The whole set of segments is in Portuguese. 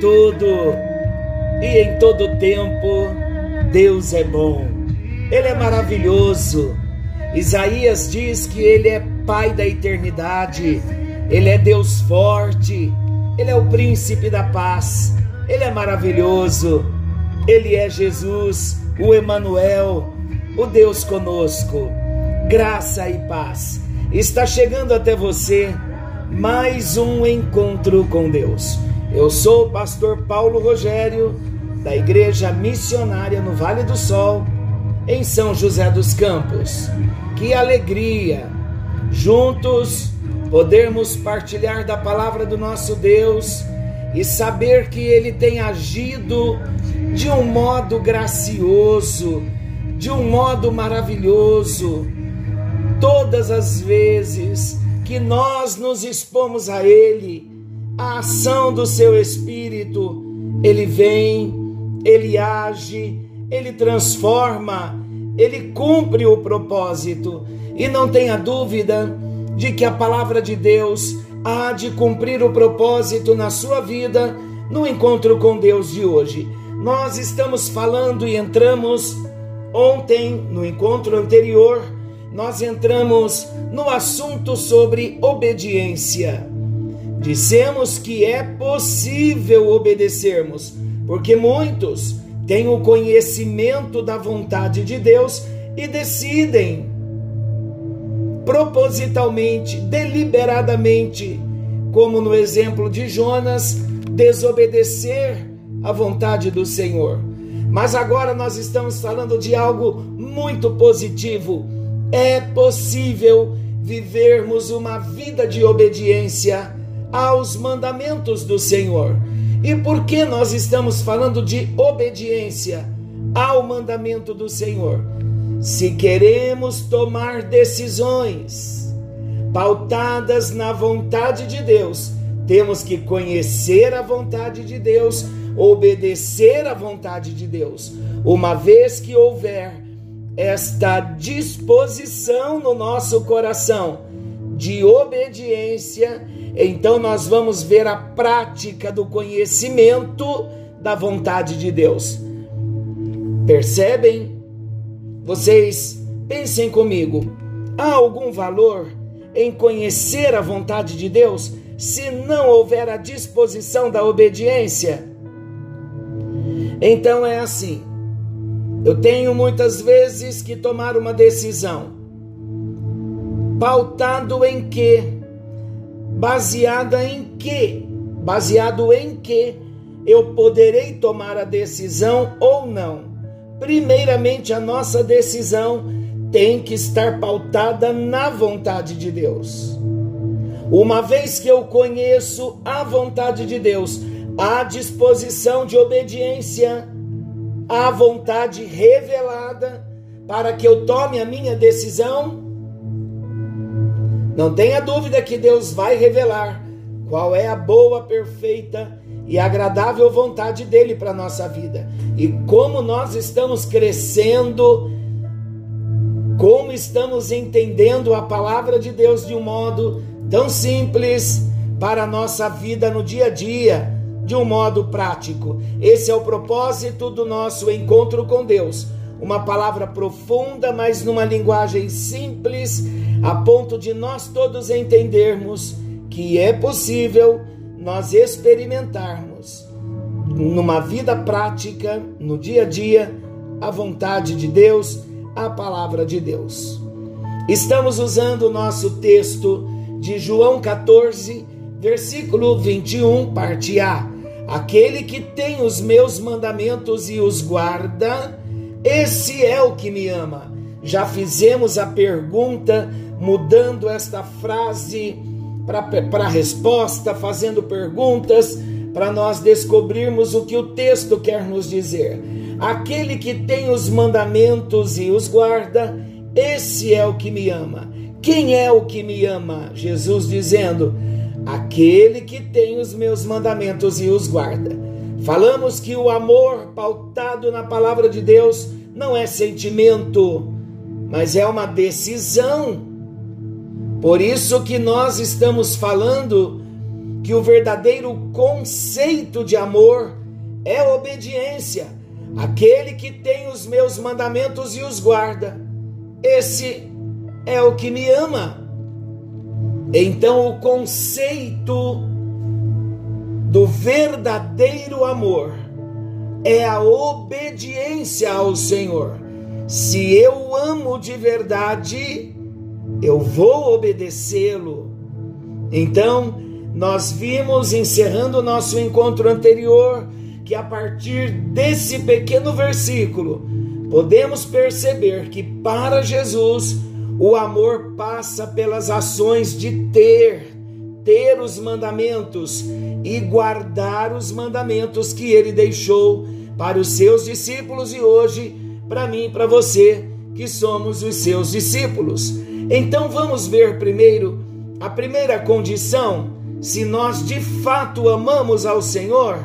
bom o tempo todo e em todo tempo Deus é bom. Ele é maravilhoso. Isaías diz que ele é Pai da eternidade, ele é Deus forte, ele é o príncipe da paz, ele é maravilhoso. Ele é Jesus, o Emanuel, o Deus conosco. Graça e paz. Está chegando até você mais um encontro com Deus. Eu sou o pastor Paulo Rogério, da Igreja Missionária no Vale do Sol, em São José dos Campos. Que alegria! Juntos podermos partilhar da palavra do nosso Deus e saber que Ele tem agido de um modo gracioso, de um modo maravilhoso, todas as vezes que nós nos expomos a Ele, a ação do Seu Espírito, Ele vem, Ele age, Ele transforma, Ele cumpre o propósito. E não tenha dúvida de que a palavra de Deus há de cumprir o propósito na sua vida no encontro com Deus de hoje. Nós estamos falando e entramos ontem, no encontro anterior, nós entramos no assunto sobre obediência. Dissemos que é possível obedecermos, porque muitos têm o conhecimento da vontade de Deus e decidem propositalmente, deliberadamente, como no exemplo de Jonas, desobedecer à vontade do Senhor. Mas agora nós estamos falando de algo muito positivo é possível vivermos uma vida de obediência aos mandamentos do Senhor. E por que nós estamos falando de obediência ao mandamento do Senhor? Se queremos tomar decisões pautadas na vontade de Deus, temos que conhecer a vontade de Deus, obedecer à vontade de Deus. Uma vez que houver esta disposição no nosso coração de obediência, então nós vamos ver a prática do conhecimento da vontade de Deus. Percebem? Vocês pensem comigo. Há algum valor em conhecer a vontade de Deus se não houver a disposição da obediência? Então é assim. Eu tenho muitas vezes que tomar uma decisão pautado em que, baseada em que, baseado em que eu poderei tomar a decisão ou não. Primeiramente, a nossa decisão tem que estar pautada na vontade de Deus. Uma vez que eu conheço a vontade de Deus, a disposição de obediência a vontade revelada para que eu tome a minha decisão? Não tenha dúvida que Deus vai revelar qual é a boa, perfeita e agradável vontade dele para nossa vida. E como nós estamos crescendo, como estamos entendendo a palavra de Deus de um modo tão simples para a nossa vida no dia a dia de um modo prático. Esse é o propósito do nosso encontro com Deus. Uma palavra profunda, mas numa linguagem simples, a ponto de nós todos entendermos que é possível nós experimentarmos numa vida prática, no dia a dia, a vontade de Deus, a palavra de Deus. Estamos usando o nosso texto de João 14, versículo 21, parte A Aquele que tem os meus mandamentos e os guarda, esse é o que me ama. Já fizemos a pergunta, mudando esta frase para a resposta, fazendo perguntas, para nós descobrirmos o que o texto quer nos dizer. Aquele que tem os mandamentos e os guarda, esse é o que me ama. Quem é o que me ama? Jesus dizendo: aquele que tem os meus mandamentos e os guarda. Falamos que o amor pautado na palavra de Deus não é sentimento, mas é uma decisão. Por isso que nós estamos falando que o verdadeiro conceito de amor é obediência. Aquele que tem os meus mandamentos e os guarda, esse é o que me ama. Então, o conceito do verdadeiro amor é a obediência ao Senhor. Se eu amo de verdade, eu vou obedecê-lo. Então, nós vimos, encerrando o nosso encontro anterior, que a partir desse pequeno versículo, podemos perceber que para Jesus o amor passa pelas ações de ter, ter os mandamentos e guardar os mandamentos que ele deixou para os seus discípulos e hoje para mim para você, que somos os seus discípulos. Então vamos ver primeiro a primeira condição, se nós de fato amamos ao Senhor.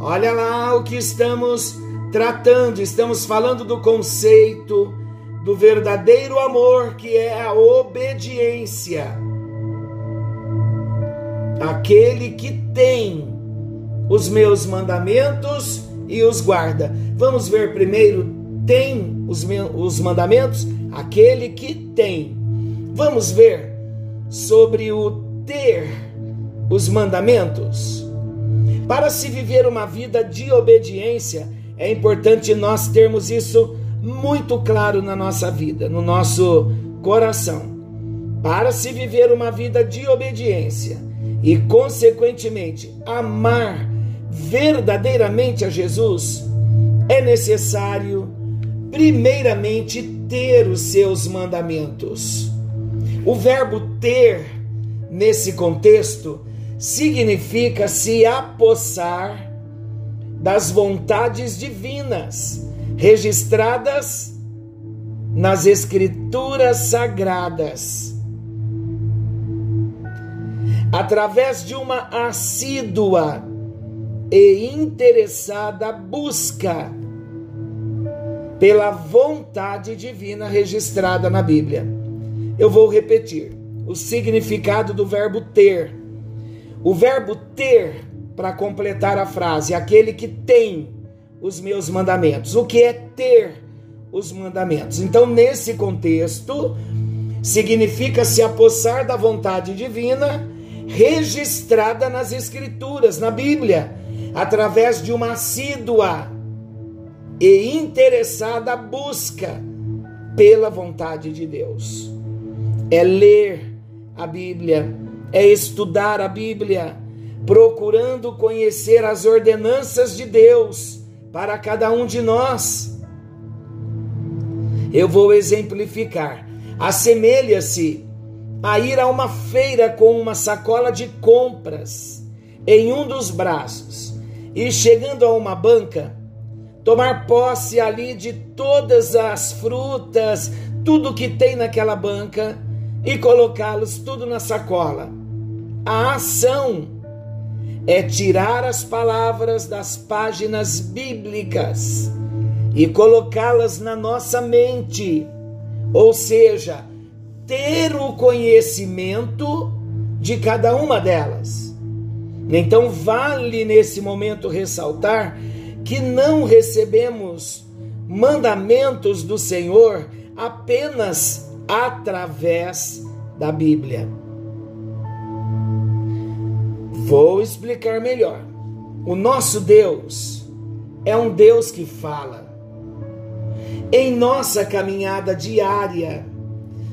Olha lá o que estamos tratando, estamos falando do conceito do verdadeiro amor, que é a obediência. Aquele que tem os meus mandamentos e os guarda. Vamos ver primeiro, tem os, meus, os mandamentos? Aquele que tem. Vamos ver sobre o ter os mandamentos. Para se viver uma vida de obediência, é importante nós termos isso muito claro na nossa vida, no nosso coração. Para se viver uma vida de obediência e, consequentemente, amar verdadeiramente a Jesus, é necessário, primeiramente, ter os seus mandamentos. O verbo ter, nesse contexto, significa se apossar das vontades divinas registradas nas Escrituras Sagradas. Através de uma assídua e interessada busca pela vontade divina registrada na Bíblia. Eu vou repetir o significado do verbo ter. O verbo ter, para completar a frase, aquele que tem os meus mandamentos. O que é ter os mandamentos? Então, nesse contexto, significa se apossar da vontade divina registrada nas Escrituras, na Bíblia, através de uma assídua e interessada busca pela vontade de Deus. É ler a Bíblia, é estudar a Bíblia, procurando conhecer as ordenanças de Deus para cada um de nós. Eu vou exemplificar. Assemelha-se a ir a uma feira com uma sacola de compras em um dos braços e, chegando a uma banca, tomar posse ali de todas as frutas, tudo que tem naquela banca e colocá-los tudo na sacola. A ação é tirar as palavras das páginas bíblicas e colocá-las na nossa mente, ou seja, ter o conhecimento de cada uma delas. Então, vale nesse momento ressaltar que não recebemos mandamentos do Senhor apenas através da Bíblia. Vou explicar melhor. O nosso Deus é um Deus que fala. Em nossa caminhada diária,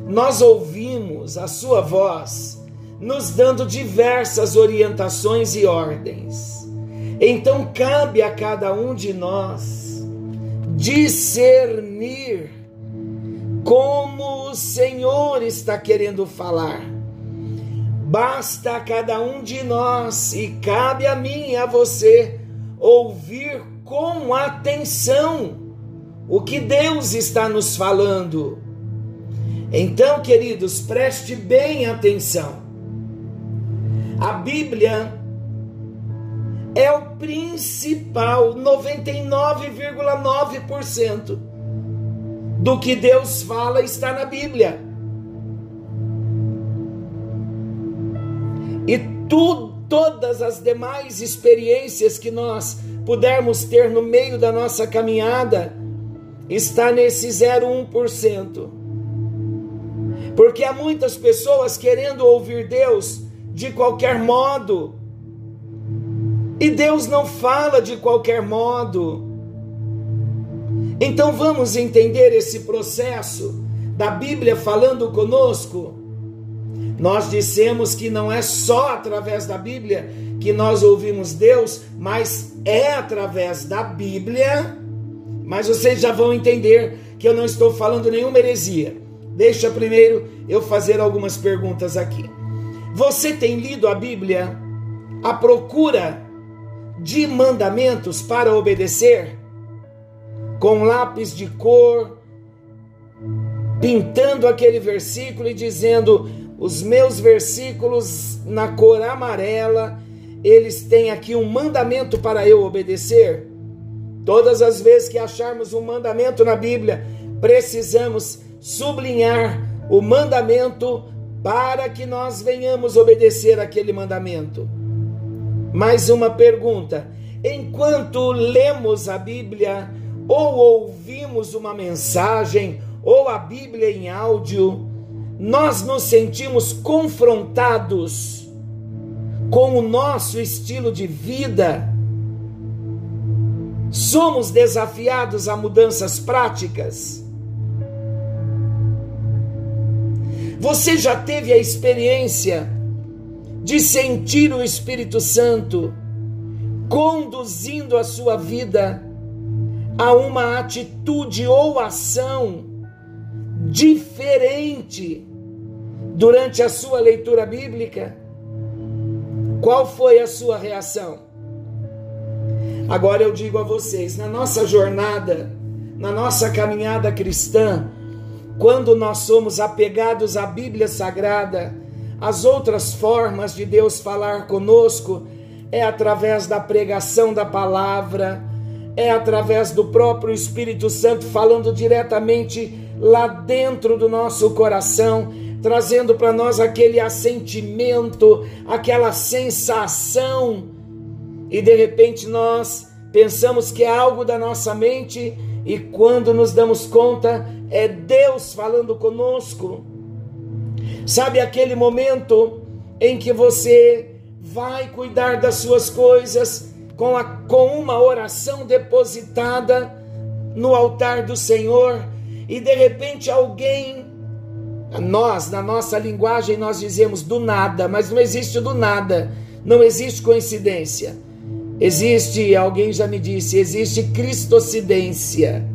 nós ouvimos a Sua voz nos dando diversas orientações e ordens. Então cabe a cada um de nós discernir como o Senhor está querendo falar Basta a cada um de nós, e cabe a mim e a você, ouvir com atenção o que Deus está nos falando. Então, queridos, preste bem atenção. A Bíblia é o principal, 99,9% do que Deus fala está na Bíblia. E tudo, todas as demais experiências que nós pudermos ter no meio da nossa caminhada, está nesse 0,1%. Porque há muitas pessoas querendo ouvir Deus de qualquer modo. E Deus não fala de qualquer modo. Então vamos entender esse processo da Bíblia falando conosco. Nós dissemos que não é só através da Bíblia que nós ouvimos Deus, mas é através da Bíblia. Mas vocês já vão entender que eu não estou falando nenhuma heresia. Deixa primeiro eu fazer algumas perguntas aqui. Você tem lido a Bíblia à procura de mandamentos para obedecer? Com lápis de cor, pintando aquele versículo e dizendo: os meus versículos na cor amarela, eles têm aqui um mandamento para eu obedecer. Todas as vezes que acharmos um mandamento na Bíblia, precisamos sublinhar o mandamento para que nós venhamos obedecer aquele mandamento. Mais uma pergunta: enquanto lemos a Bíblia, ou ouvimos uma mensagem, ou a Bíblia em áudio, nós nos sentimos confrontados com o nosso estilo de vida, somos desafiados a mudanças práticas. Você já teve a experiência de sentir o Espírito Santo conduzindo a sua vida a uma atitude ou ação diferente durante a sua leitura bíblica? Qual foi a sua reação? Agora eu digo a vocês, na nossa jornada, na nossa caminhada cristã, quando nós somos apegados à Bíblia Sagrada, as outras formas de Deus falar conosco é através da pregação da palavra, é através do próprio Espírito Santo falando diretamente lá dentro do nosso coração, trazendo para nós aquele assentimento, aquela sensação, e de repente nós pensamos que é algo da nossa mente, e quando nos damos conta, é Deus falando conosco. Sabe aquele momento em que você vai cuidar das suas coisas com, a, com uma oração depositada no altar do Senhor e de repente alguém, nós, na nossa linguagem, nós dizemos do nada, mas não existe do nada, não existe coincidência. Existe, alguém já me disse, existe cristocidência.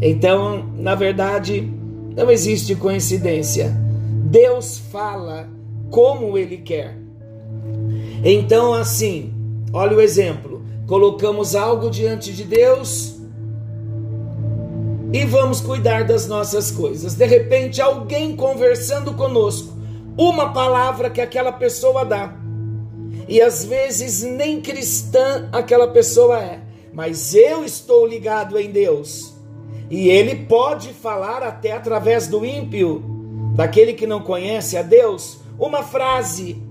Então, na verdade, não existe coincidência. Deus fala como Ele quer. Então, assim, olha o exemplo: colocamos algo diante de Deus e vamos cuidar das nossas coisas. De repente, alguém conversando conosco, uma palavra que aquela pessoa dá, e às vezes nem cristã aquela pessoa é, mas eu estou ligado em Deus, e Ele pode falar até através do ímpio, daquele que não conhece a Deus, uma frase.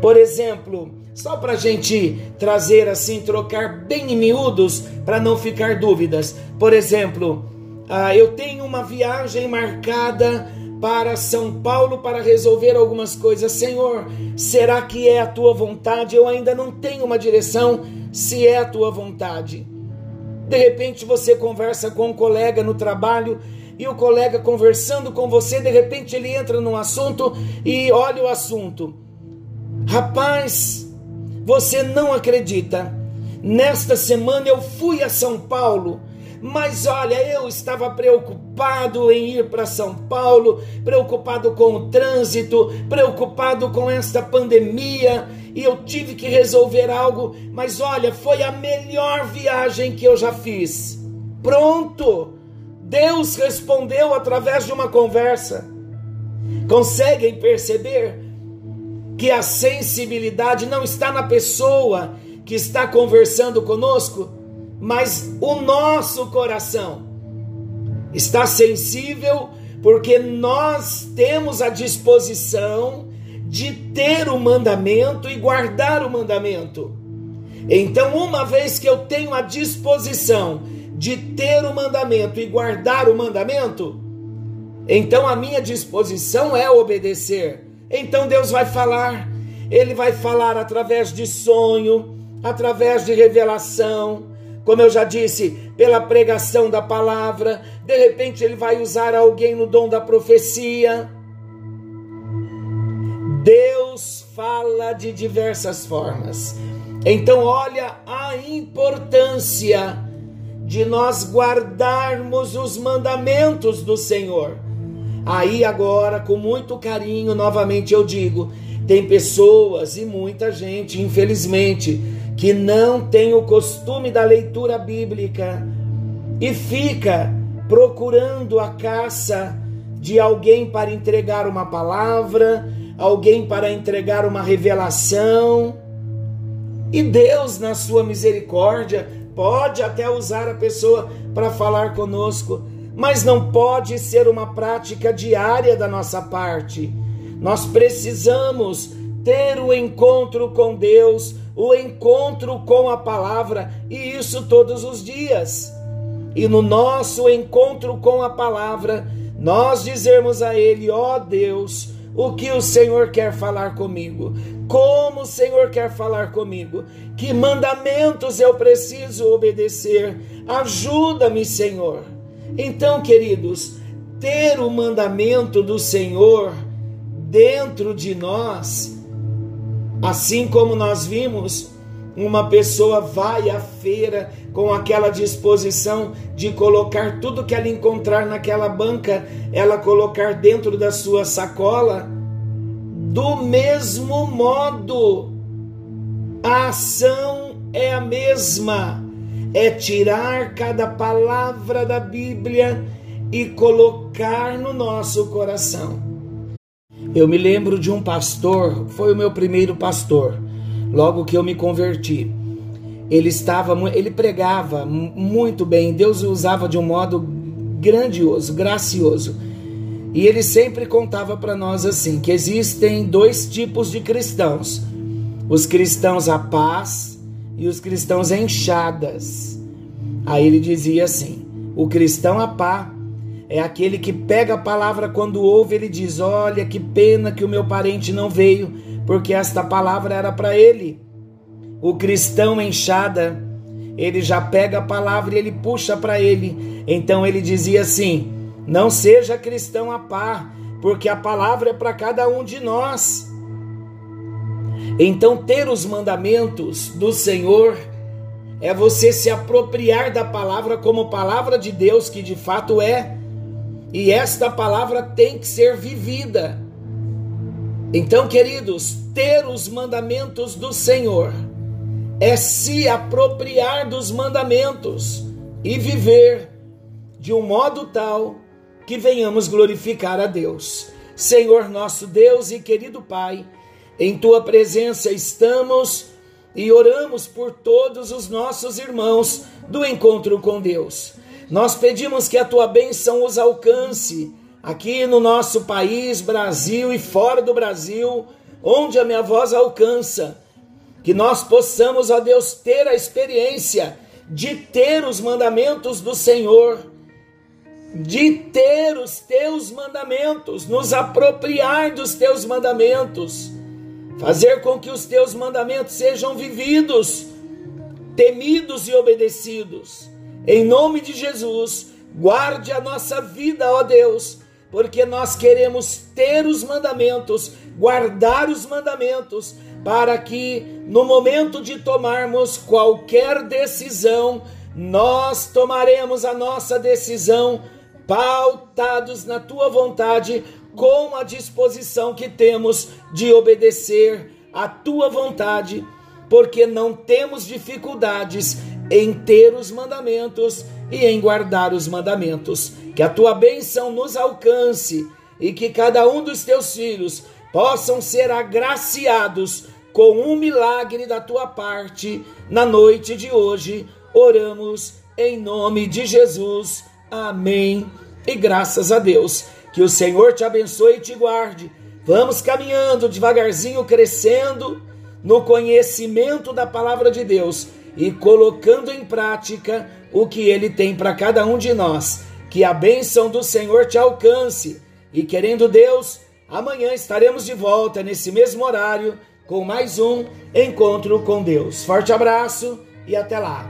Por exemplo, só para a gente trazer assim, trocar bem em miúdos, para não ficar dúvidas. Por exemplo, ah, eu tenho uma viagem marcada para São Paulo para resolver algumas coisas. Senhor, será que é a tua vontade? Eu ainda não tenho uma direção se é a tua vontade. De repente você conversa com um colega no trabalho e o colega conversando com você, de repente ele entra num assunto e olha o assunto. Rapaz, você não acredita. Nesta semana eu fui a São Paulo, mas olha, eu estava preocupado em ir para São Paulo, preocupado com o trânsito, preocupado com esta pandemia, e eu tive que resolver algo, mas olha, foi a melhor viagem que eu já fiz. Pronto! Deus respondeu através de uma conversa. Conseguem perceber? que a sensibilidade não está na pessoa que está conversando conosco, mas o nosso coração está sensível porque nós temos a disposição de ter o mandamento e guardar o mandamento. Então, uma vez que eu tenho a disposição de ter o mandamento e guardar o mandamento, então a minha disposição é obedecer. Então Deus vai falar, Ele vai falar através de sonho, através de revelação, como eu já disse, pela pregação da palavra, de repente Ele vai usar alguém no dom da profecia. Deus fala de diversas formas. Então, olha a importância de nós guardarmos os mandamentos do Senhor. Aí, agora, com muito carinho, novamente eu digo: tem pessoas e muita gente, infelizmente, que não tem o costume da leitura bíblica e fica procurando a caça de alguém para entregar uma palavra, alguém para entregar uma revelação e Deus, na sua misericórdia, pode até usar a pessoa para falar conosco, mas não pode ser uma prática diária da nossa parte. Nós precisamos ter o encontro com Deus, o encontro com a palavra, e isso todos os dias. E no nosso encontro com a palavra, nós dizermos a Ele: ó oh Deus, o que o Senhor quer falar comigo, como o Senhor quer falar comigo, que mandamentos eu preciso obedecer. Ajuda-me, Senhor. Então, queridos, ter o mandamento do Senhor dentro de nós, assim como nós vimos, uma pessoa vai à feira com aquela disposição de colocar tudo que ela encontrar naquela banca, ela colocar dentro da sua sacola. Do mesmo modo, a ação é a mesma. É tirar cada palavra da Bíblia e colocar no nosso coração. Eu me lembro de um pastor, foi o meu primeiro pastor logo que eu me converti. Ele estava, ele pregava muito bem, Deus o usava de um modo grandioso, gracioso. E ele sempre contava para nós assim, que existem dois tipos de cristãos: os cristãos à paz e os cristãos enxadas. Aí ele dizia assim: o cristão à paz é aquele que pega a palavra quando ouve, ele diz: Olha, que pena que o meu parente não veio, porque esta palavra era para ele. O cristão enxada, ele já pega a palavra e ele puxa para ele. Então ele dizia assim: Não seja cristão a par, porque a palavra é para cada um de nós. Então, ter os mandamentos do Senhor é você se apropriar da palavra como palavra de Deus, que de fato é, e esta palavra tem que ser vivida. Então, queridos, ter os mandamentos do Senhor é se apropriar dos mandamentos e viver de um modo tal que venhamos glorificar a Deus. Senhor nosso Deus e querido Pai, em tua presença estamos e oramos por todos os nossos irmãos do encontro com Deus. Nós pedimos que a tua bênção os alcance aqui no nosso país, Brasil e fora do Brasil, onde a minha voz alcança. Que nós possamos, ó Deus, ter a experiência de ter os mandamentos do Senhor, de ter os teus mandamentos, nos apropriar dos teus mandamentos, fazer com que os teus mandamentos sejam vividos, temidos e obedecidos. Em nome de Jesus, guarde a nossa vida, ó Deus porque nós queremos ter os mandamentos, guardar os mandamentos, para que no momento de tomarmos qualquer decisão, nós tomaremos a nossa decisão pautados na tua vontade, com a disposição que temos de obedecer a tua vontade, porque não temos dificuldades em ter os mandamentos e em guardar os mandamentos. Que a tua bênção nos alcance e que cada um dos teus filhos possam ser agraciados com um milagre da tua parte na noite de hoje. Oramos em nome de Jesus. Amém. E graças a Deus. Que o Senhor te abençoe e te guarde. Vamos caminhando devagarzinho, crescendo no conhecimento da palavra de Deus e colocando em prática o que ele tem para cada um de nós. Que a bênção do Senhor te alcance e, querendo Deus, amanhã estaremos de volta nesse mesmo horário com mais um encontro com Deus. Forte abraço e até lá.